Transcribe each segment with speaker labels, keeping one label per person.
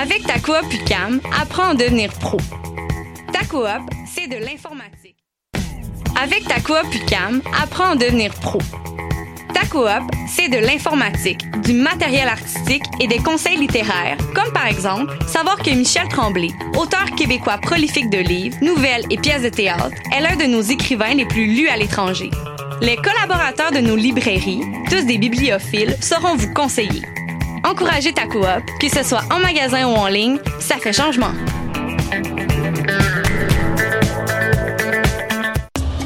Speaker 1: Avec ta coop UCAM, apprends à devenir pro. Ta coop, c'est de l'informatique. Avec ta coop UCAM, apprends à devenir pro. Ta coop, c'est de l'informatique, du matériel artistique et des conseils littéraires, comme par exemple savoir que Michel Tremblay, auteur québécois prolifique de livres, nouvelles et pièces de théâtre, est l'un de nos écrivains les plus lus à l'étranger. Les collaborateurs de nos librairies, tous des bibliophiles, sauront vous conseiller. Encouragez ta coop, que ce soit en magasin ou en ligne, ça fait changement.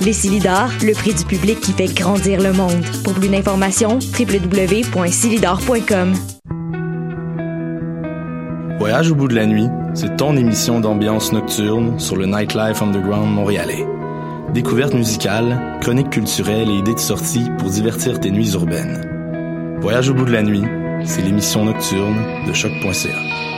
Speaker 2: Les Silidors, le prix du public qui fait grandir le monde. Pour plus d'informations, www.silidor.com.
Speaker 3: Voyage au bout de la nuit, c'est ton émission d'ambiance nocturne sur le Nightlife Underground montréalais. Découvertes musicales, chroniques culturelles et idées de sortie pour divertir tes nuits urbaines. Voyage au bout de la nuit, c'est l'émission nocturne de choc.ca.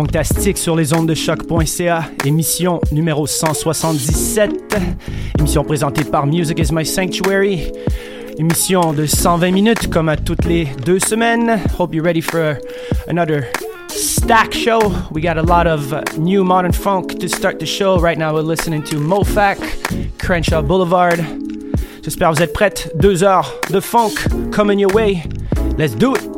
Speaker 4: Fantastique sur les ondes de choc.ca, émission numéro 177, émission présentée par Music is My Sanctuary, émission de 120 minutes comme à toutes les deux semaines. Hope you're ready for another stack show. We got a lot of new modern funk to start the show. Right now we're listening to Mofac, Crenshaw Boulevard. J'espère que vous êtes prêtes. Deux heures de funk coming your way. Let's do it!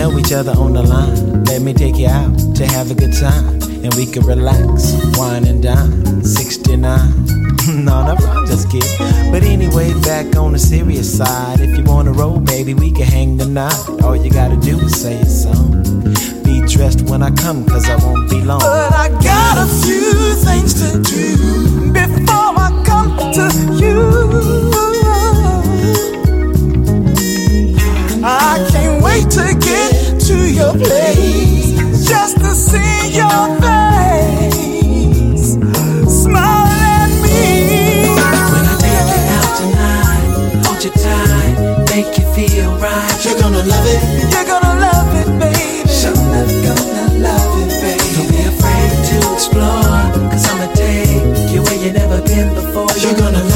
Speaker 5: know each other on the line. Let me take you out to have a good time. And we can relax, wine and dine. 69 no, no, I'm just kidding. But anyway, back on the serious side. If you wanna roll, baby, we can hang tonight. All you gotta do is say it's on. Be dressed when I come, cause I won't be long. But I got a few things to do before I come to you. I can't wait to get to your place just to see your face. Smile at me. When I take you out tonight, hold you tight, make you feel right. You're gonna love it. You're gonna love it, baby. Gonna love it, baby. Don't be afraid to I'ma take you where you never been before. You're gonna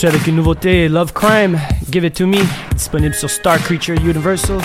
Speaker 6: poursuit avec une nouveauté, Love Crime, Give It To Me, disponible sur Star Creature Universal.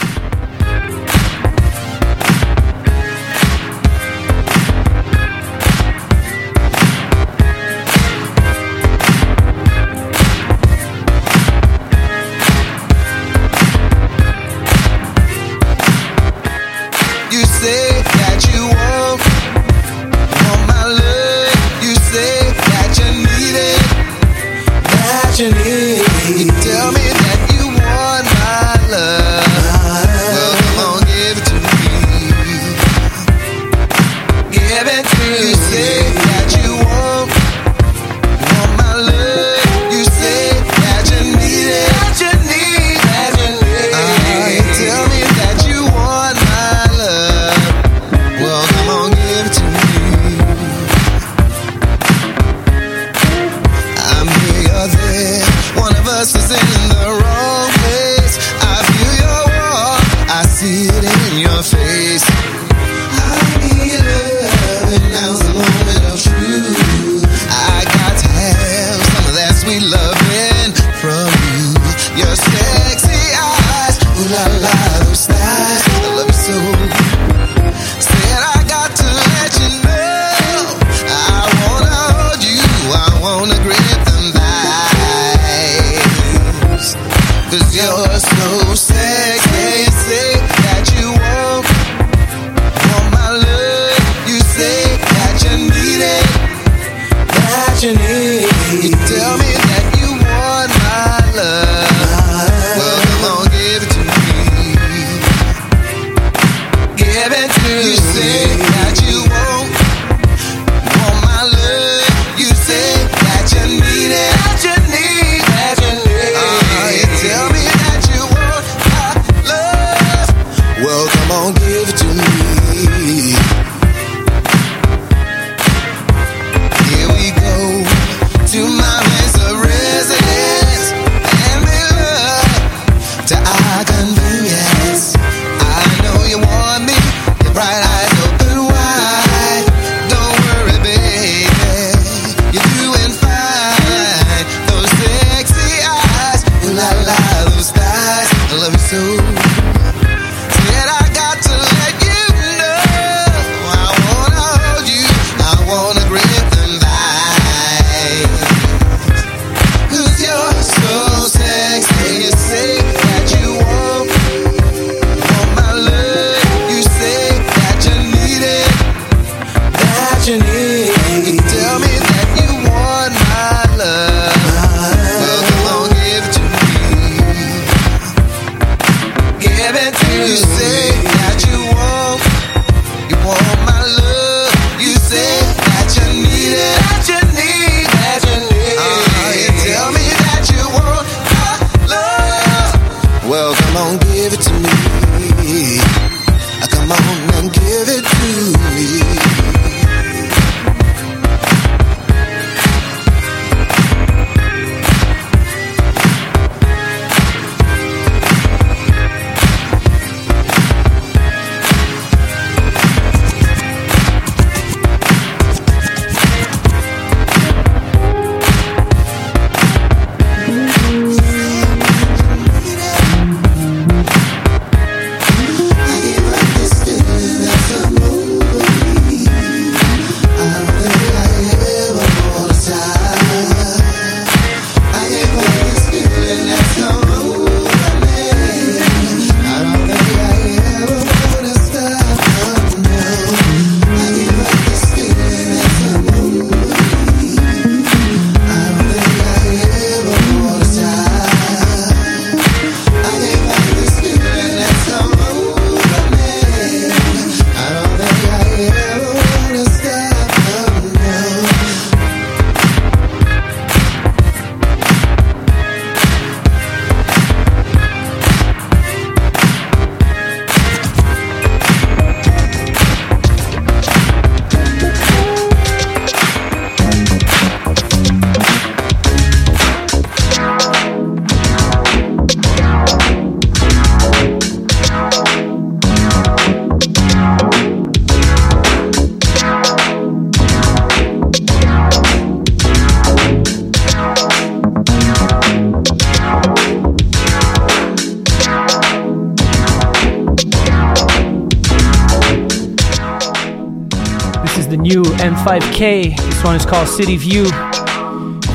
Speaker 7: song is
Speaker 4: called City View,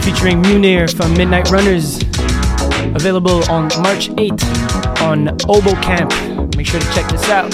Speaker 4: featuring Munir from Midnight Runners. Available on March 8th on Obo Camp. Make sure to check this out.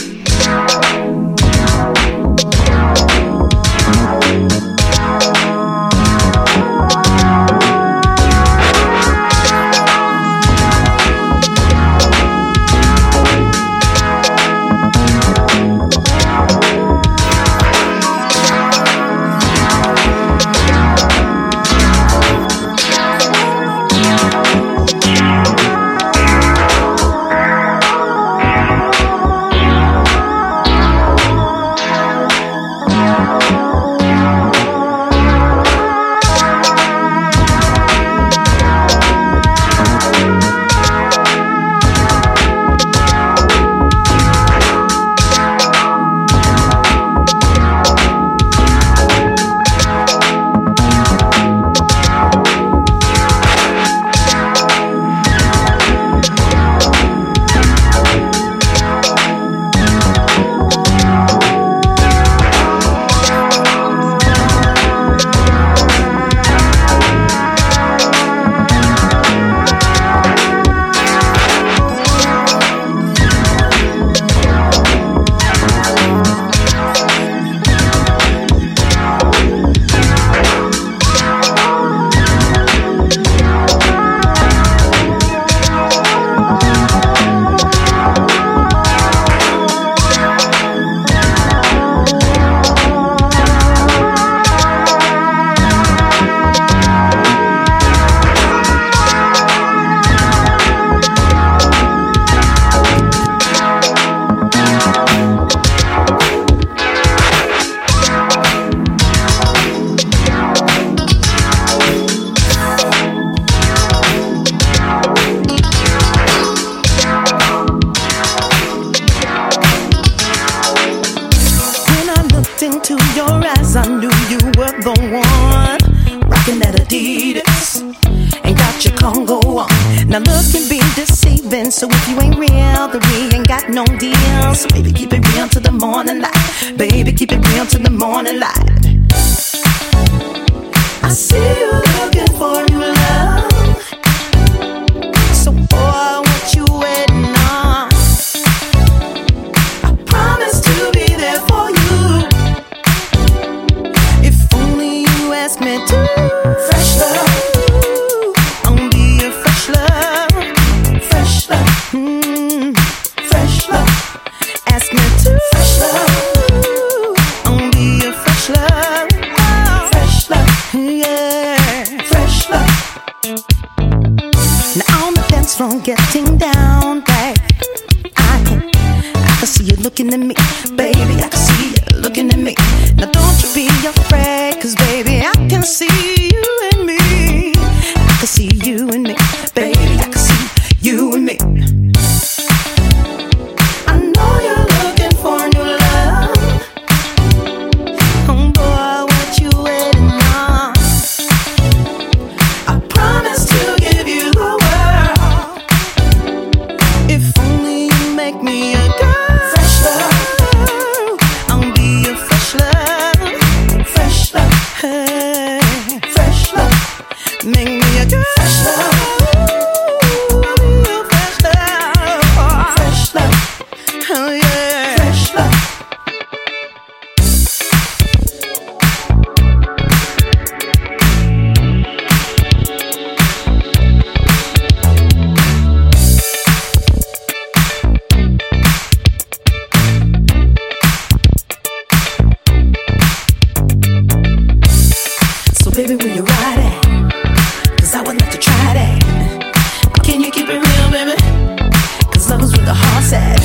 Speaker 8: Said.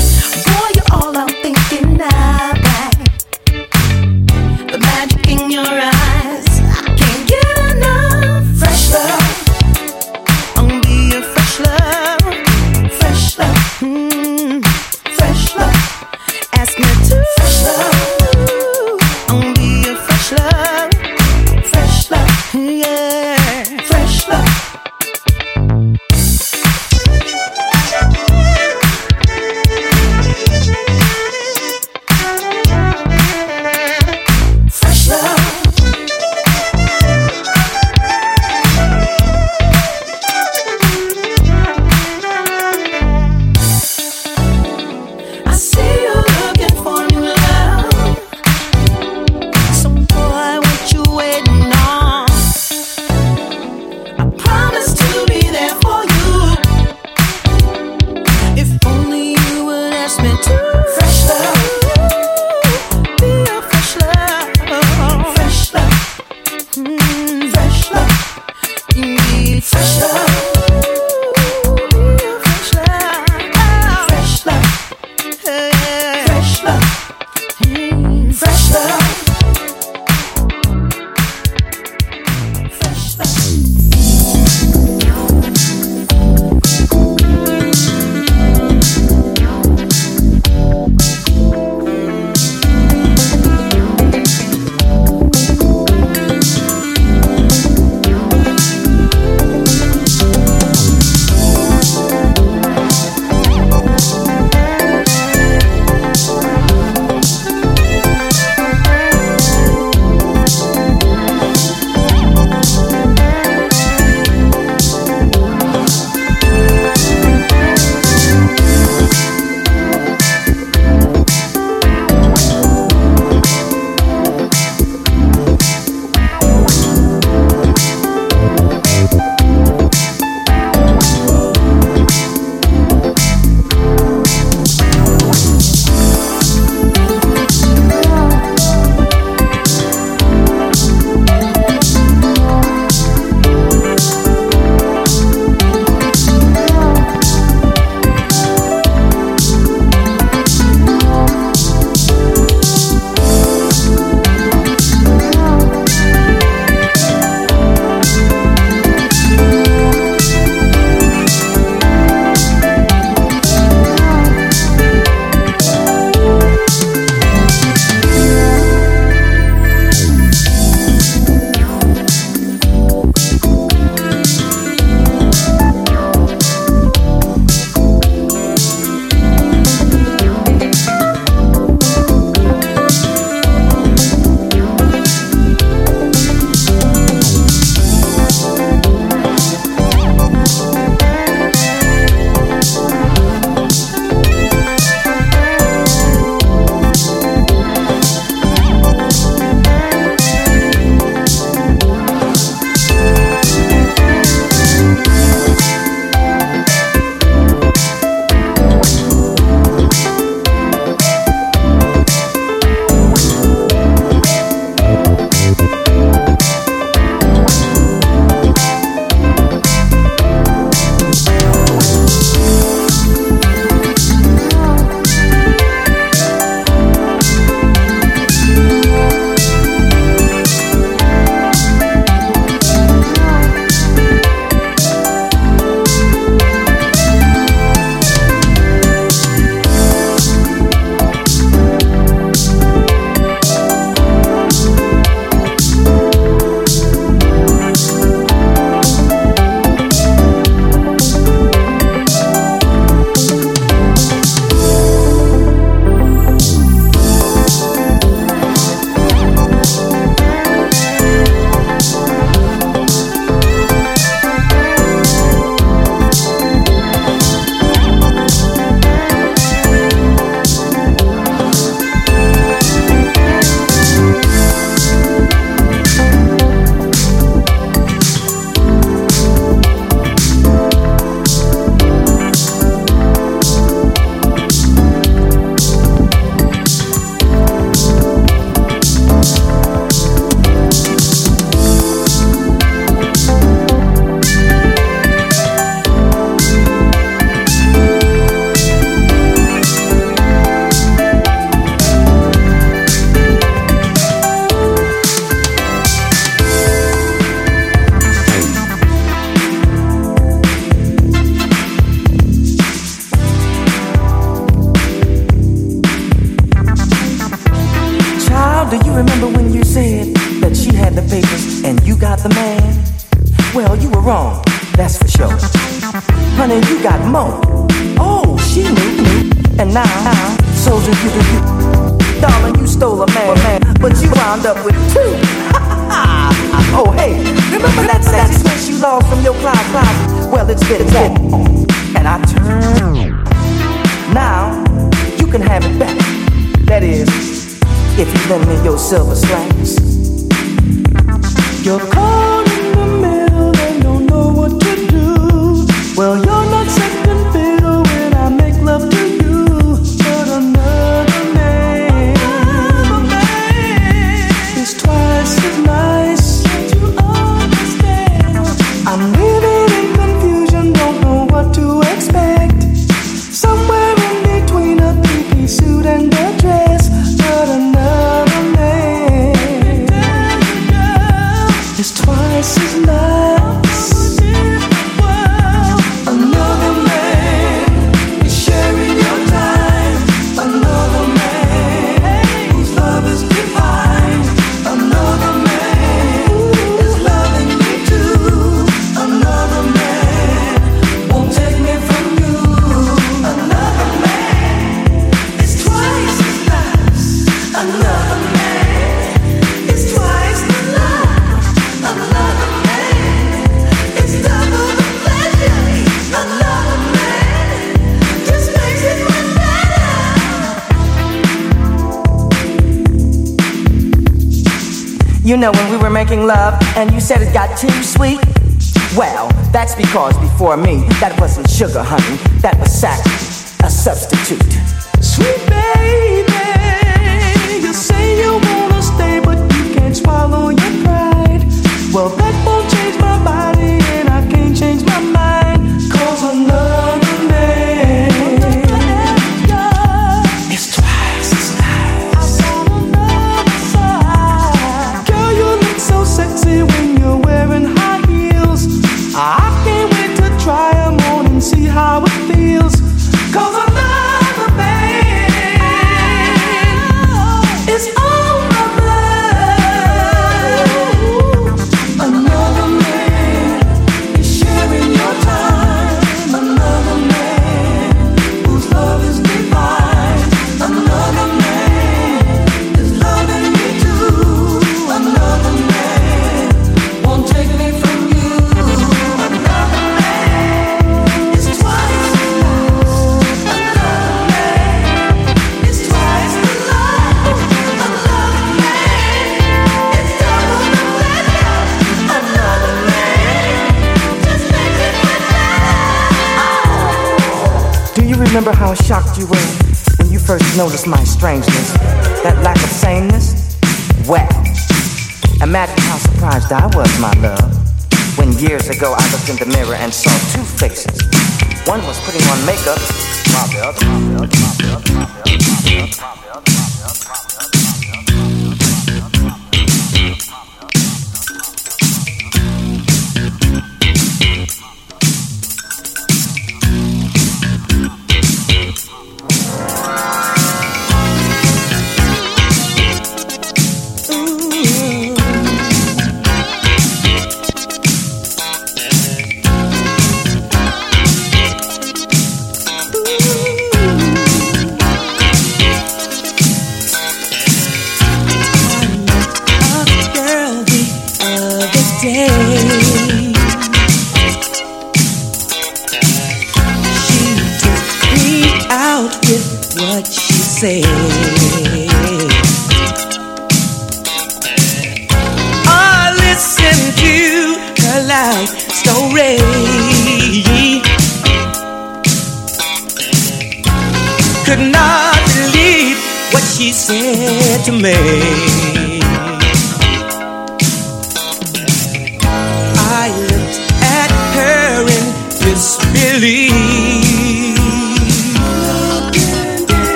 Speaker 9: That's because before me, that wasn't sugar,
Speaker 10: honey.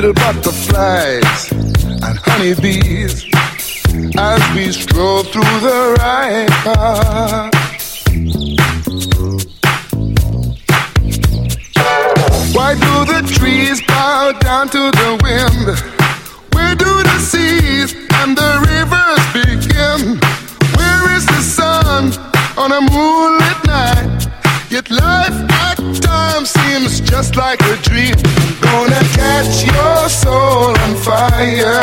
Speaker 10: little butterflies and honeybees as we stroll through the rain. park. Why do the trees bow down to the wind? Where do the seas and the rivers begin? Where is the sun on a moonlit night? Yet life time seems just like a dream. Gonna catch your soul on fire.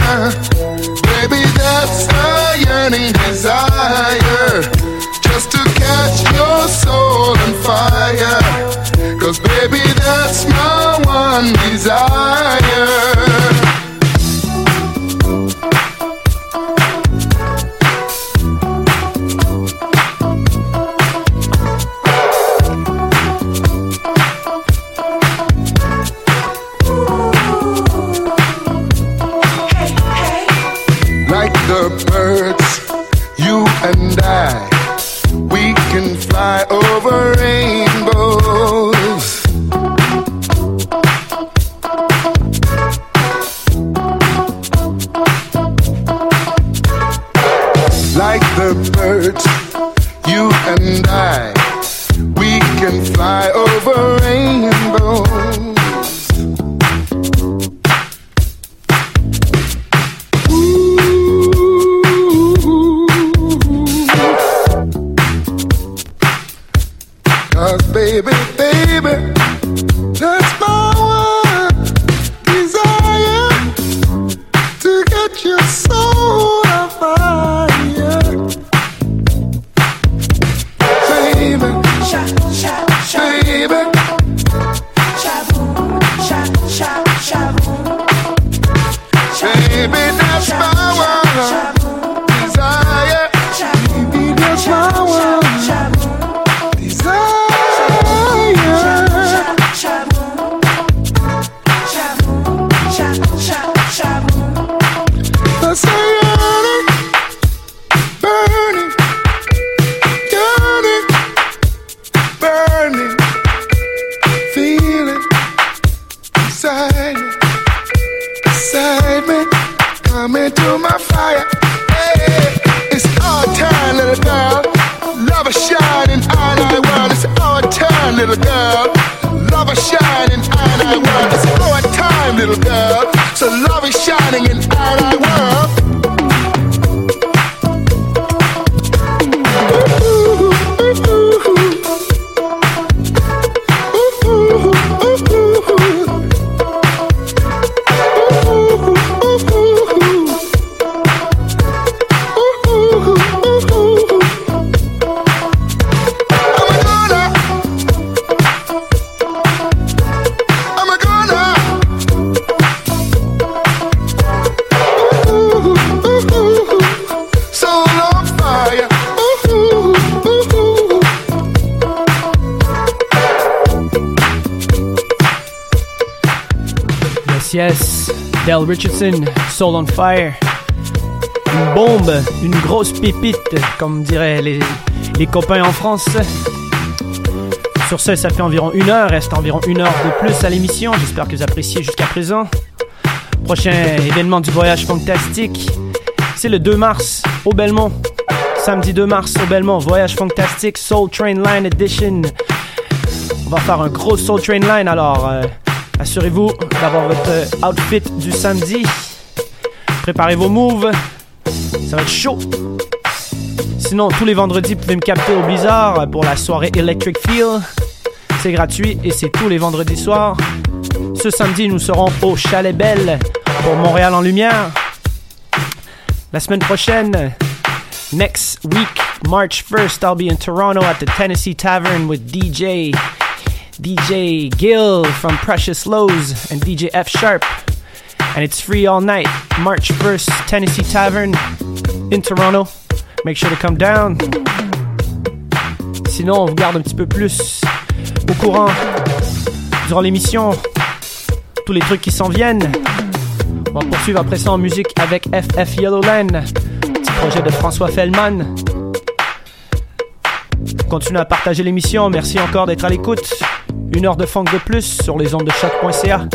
Speaker 10: Baby, that's a yearning desire. Just to catch your soul on fire. Cause baby, that's my one desire. Soul on Fire.
Speaker 4: Une bombe, une grosse pépite, comme diraient les, les copains en France. Sur ce, ça fait environ une heure, reste environ une heure de plus à l'émission. J'espère que vous appréciez jusqu'à présent. Prochain événement du voyage fantastique, c'est le 2 mars au Belmont. Samedi 2 mars au Belmont, voyage fantastique Soul Train Line Edition. On va faire un gros Soul Train Line, alors euh, assurez-vous d'avoir votre outfit du samedi. Préparez vos moves, ça va être chaud. Sinon, tous les vendredis, vous pouvez me capter au Blizzard pour la soirée Electric Feel. C'est gratuit et c'est tous les vendredis soirs. Ce samedi, nous serons au Chalet Belle pour Montréal en Lumière. La semaine prochaine, next week, March 1st, I'll be in Toronto at the Tennessee Tavern with DJ DJ Gill from Precious Lows and DJ F Sharp. And it's free all night. March 1st, Tennessee Tavern in Toronto. Make sure to come down. Sinon, on vous garde un petit peu plus au courant durant l'émission. Tous les trucs qui s'en viennent. On va poursuivre après ça en musique avec FF Yellowland, petit projet de François Fellman. Continuez à partager l'émission. Merci encore d'être à l'écoute. Une heure de funk de plus sur les ondes de choc.ca.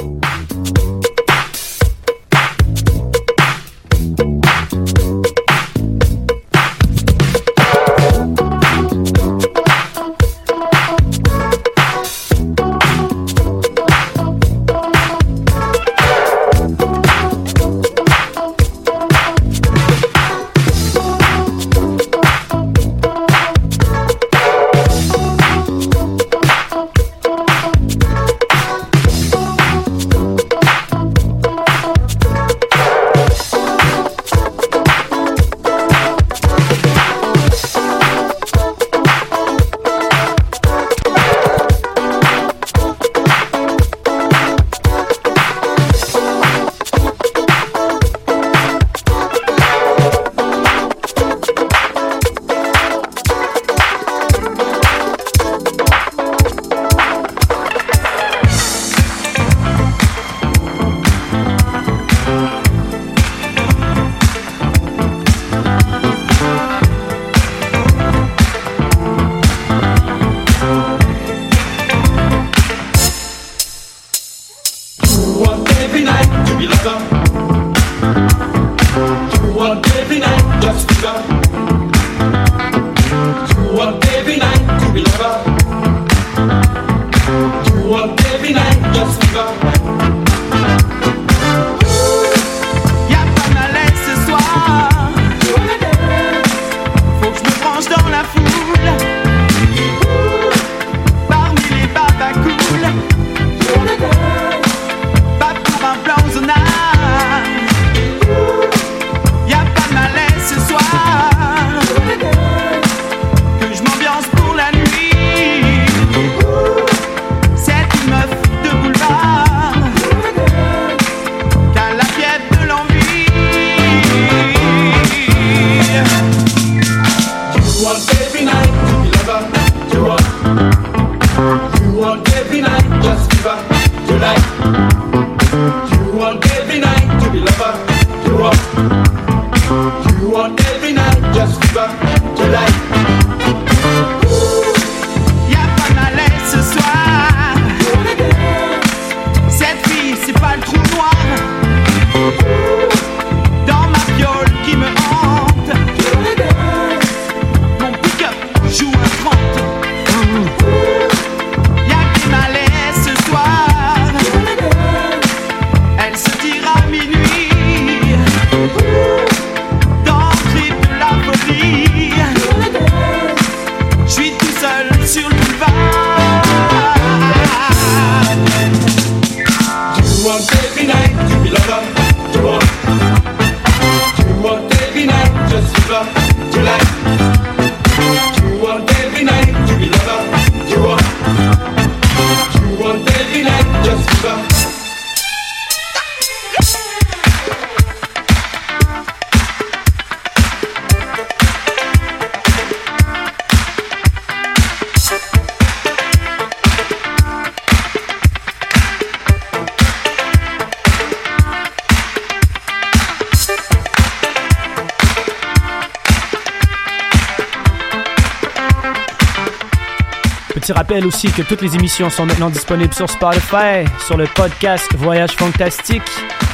Speaker 4: rappelle aussi que toutes les émissions sont maintenant disponibles sur Spotify, sur le podcast Voyage Fantastique.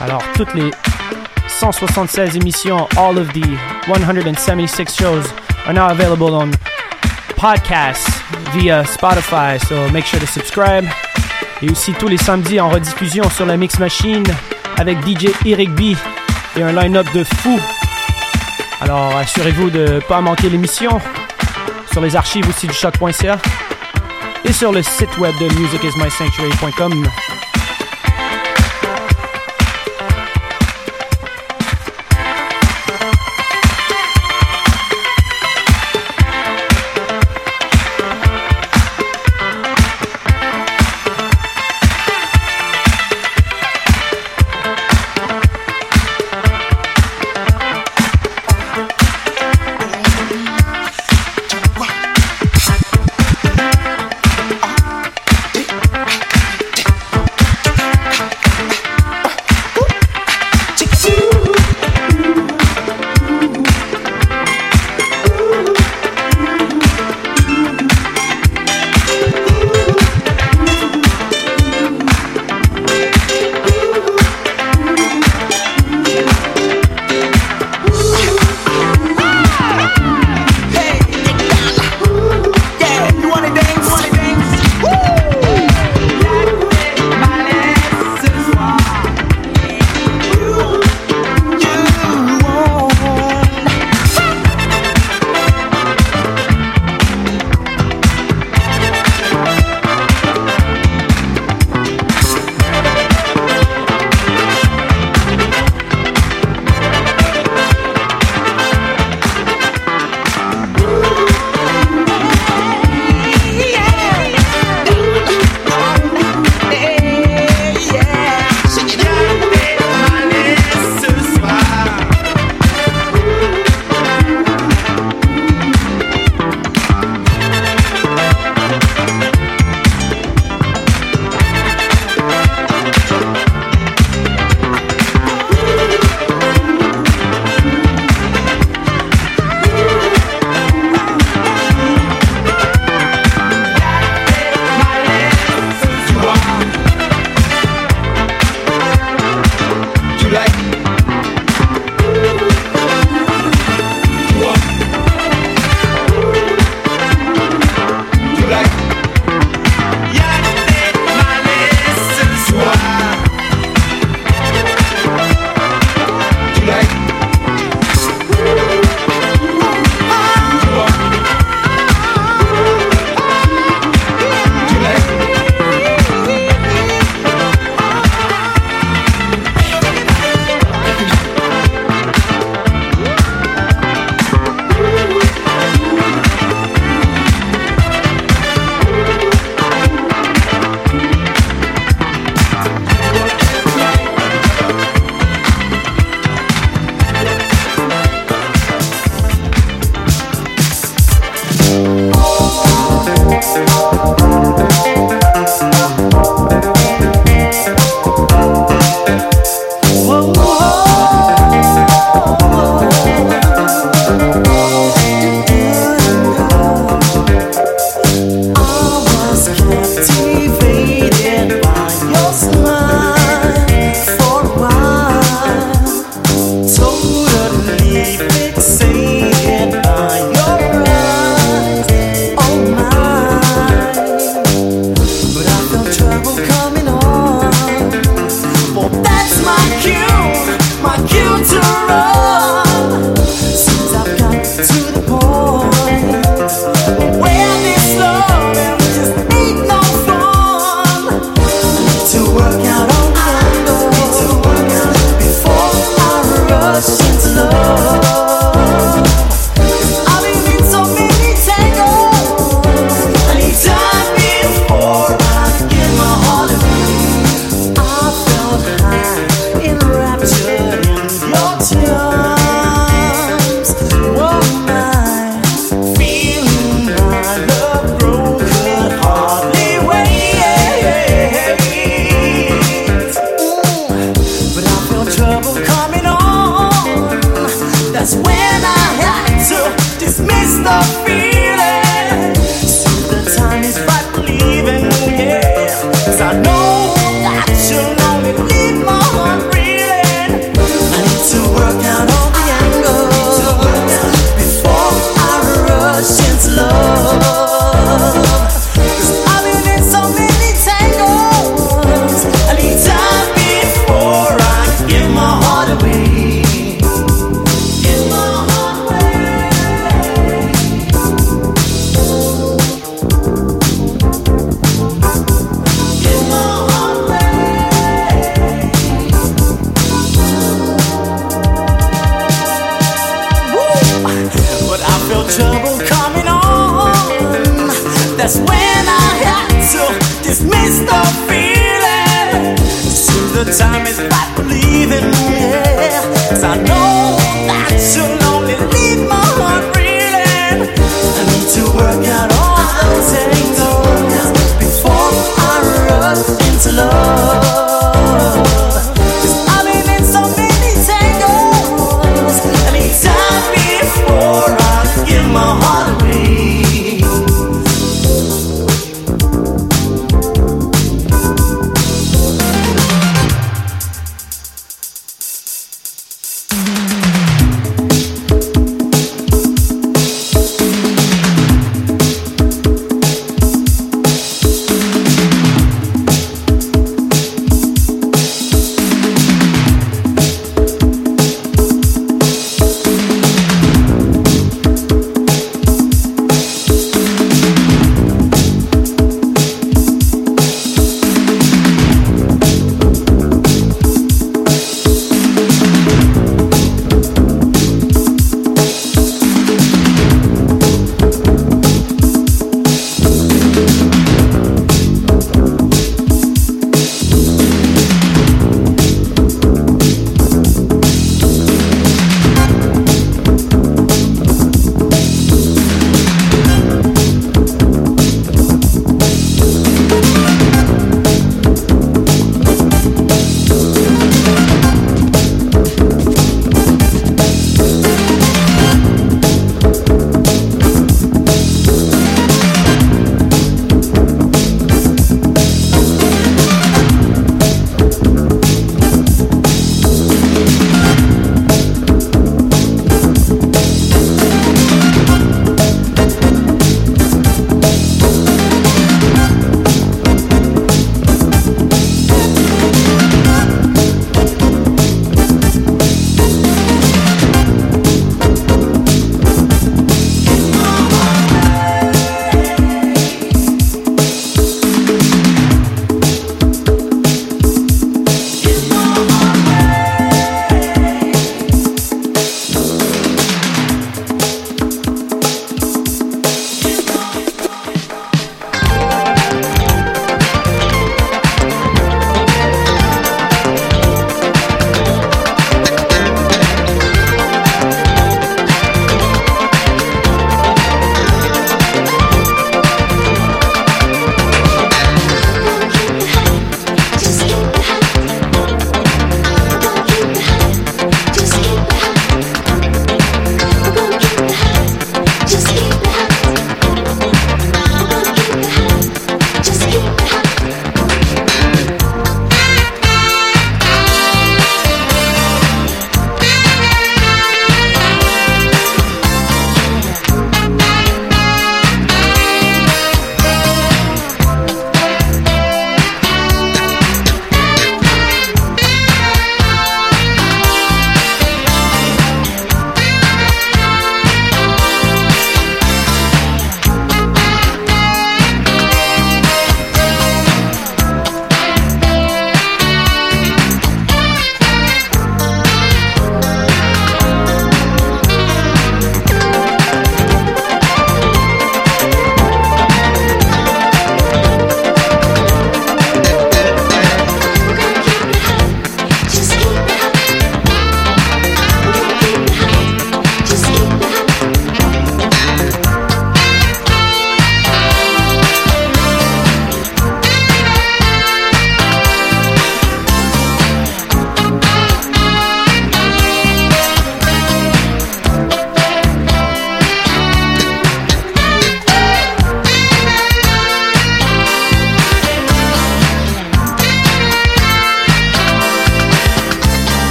Speaker 4: Alors, toutes les 176 émissions, all of the 176 shows are now available on podcast via Spotify, so make sure to subscribe. Et aussi tous les samedis en rediffusion sur la Mix Machine avec DJ Eric B et un line-up de fou. Alors assurez-vous de ne pas manquer l'émission sur les archives aussi du choc.ca et sur le site web de musicismysanctuary.com.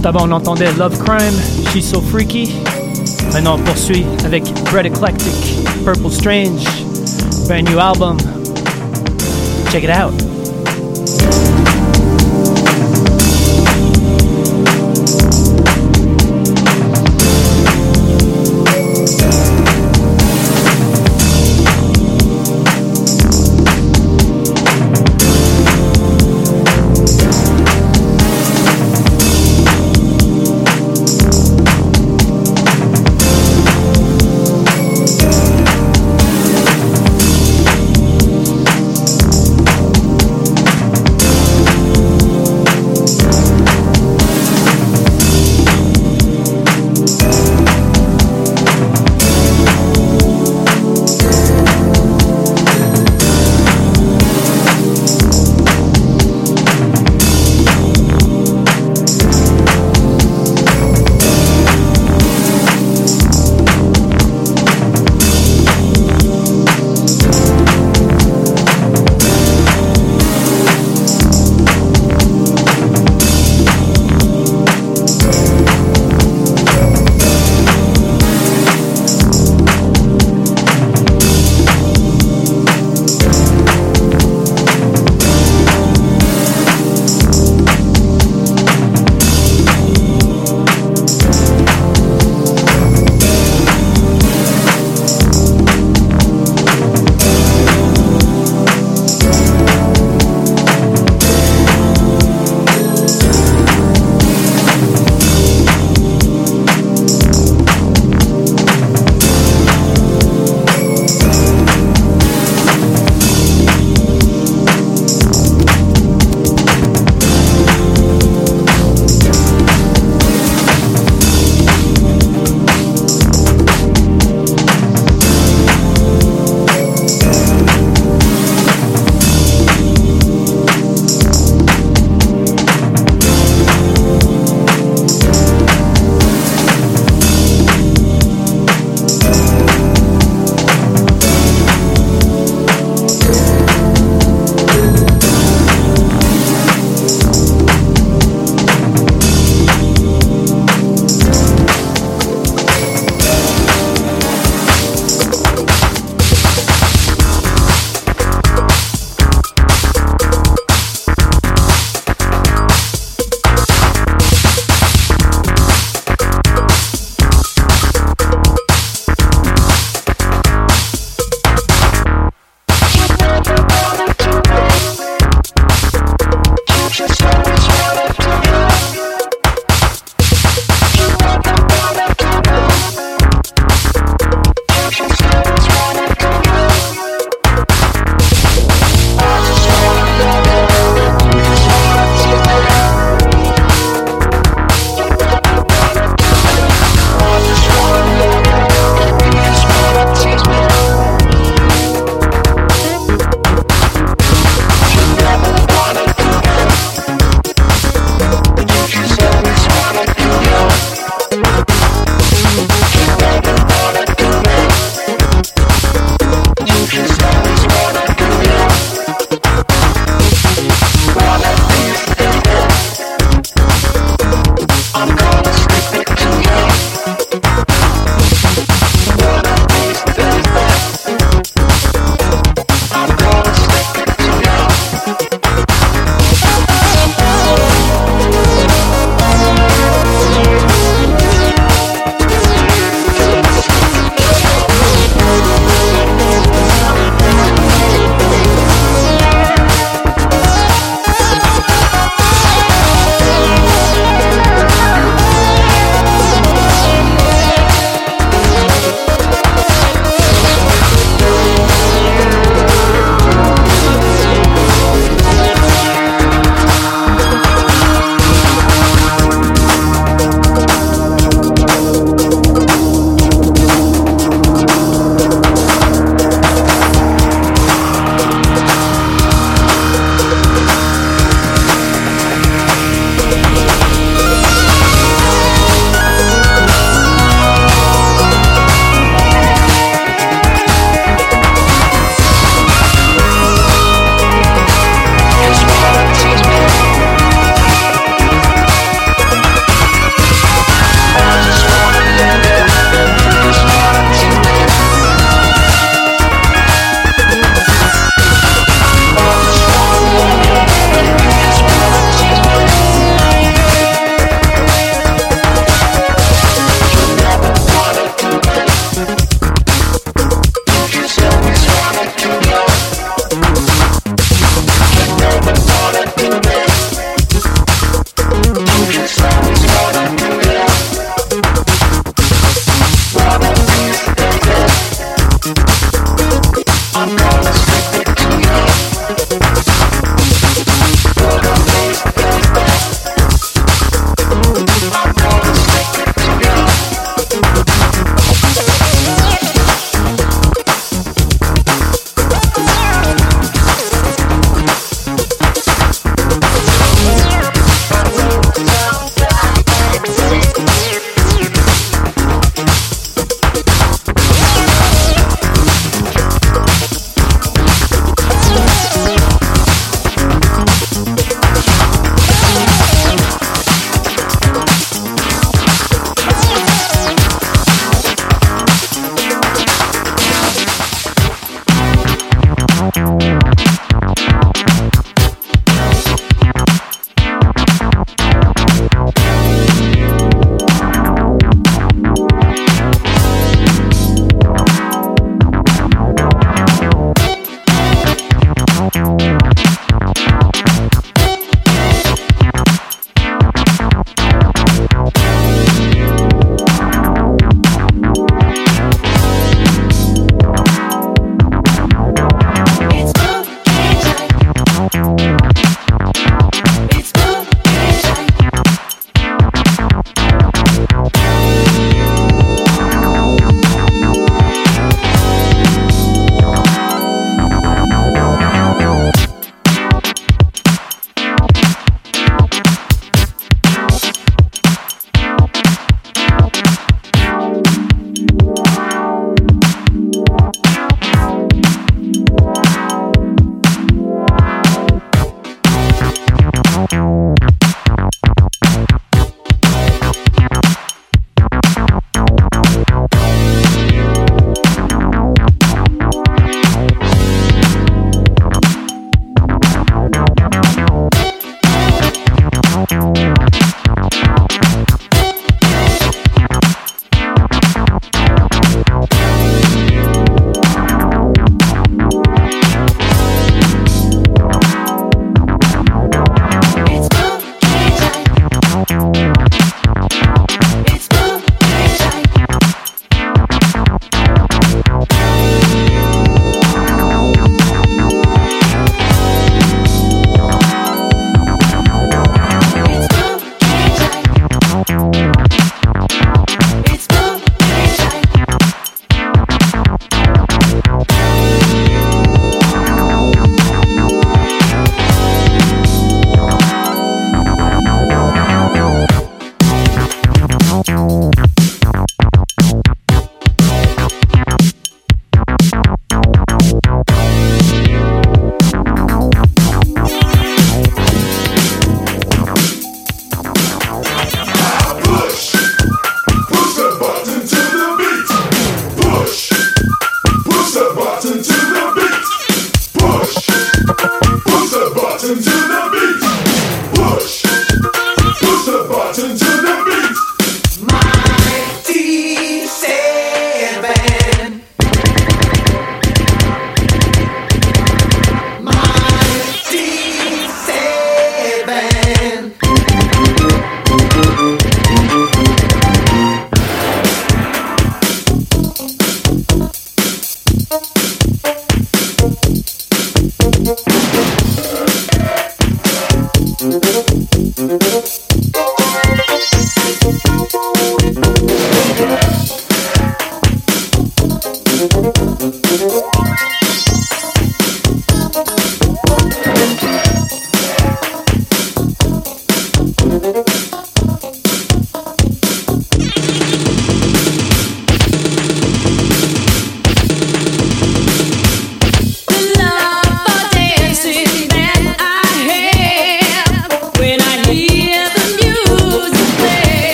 Speaker 4: Juste avant, on entendait Love Crime, She's So Freaky. Maintenant, on poursuit avec Bread Eclectic, Purple Strange, brand new album. Check it out.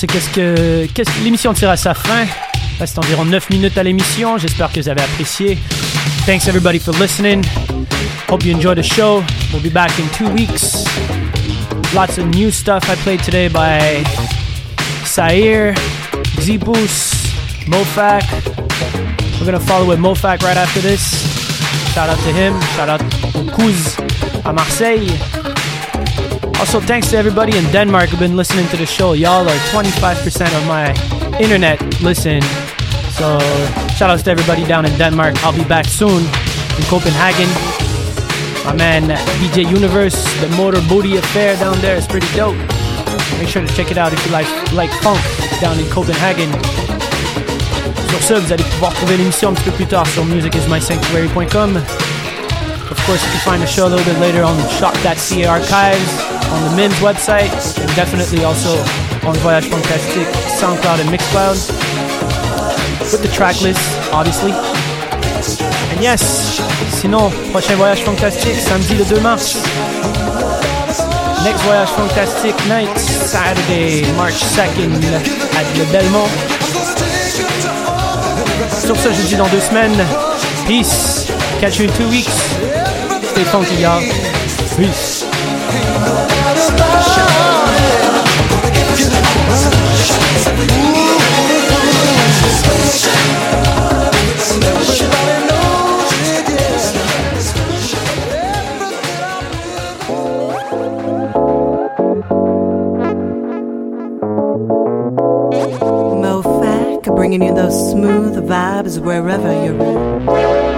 Speaker 4: C'est qu'est-ce que, l'émission tire à sa fin. Reste environ 9 minutes à l'émission. J'espère que vous avez apprécié. Thanks everybody for listening. Hope you enjoy the show. We'll be back in two weeks. Lots of new stuff I played today by Sair, Zipus, Mofak. We're gonna follow with Mofak right after this. Shout out to him. Shout out to Kuz à Marseille. Also, thanks to everybody in Denmark who've been listening to the show. Y'all are 25% of my internet listen. So, shout outs to everybody down in Denmark. I'll be back soon in Copenhagen. My man DJ Universe, the Motor Booty Affair down there is pretty dope. Make sure to check it out if you like, like funk down in Copenhagen. Sur ce, vous allez pouvoir trouver l'émission un petit peu plus tard sur musicismysanctuary.com. Of course, you can find the show a little bit later on shop.ca archives, on the Mims website, and definitely also on Voyage Fantastic, SoundCloud, and Mixcloud. With the track list, obviously. And yes, sinon, prochain Voyage Fantastique, samedi le 2 mars. Next Voyage Fantastic night, Saturday, March 2nd, at Le Belmont. Sur ce, je dis dans deux semaines. Peace. Catch you in two weeks. Stay funky, y'all. Peace.
Speaker 8: Those smooth vibes wherever you're at.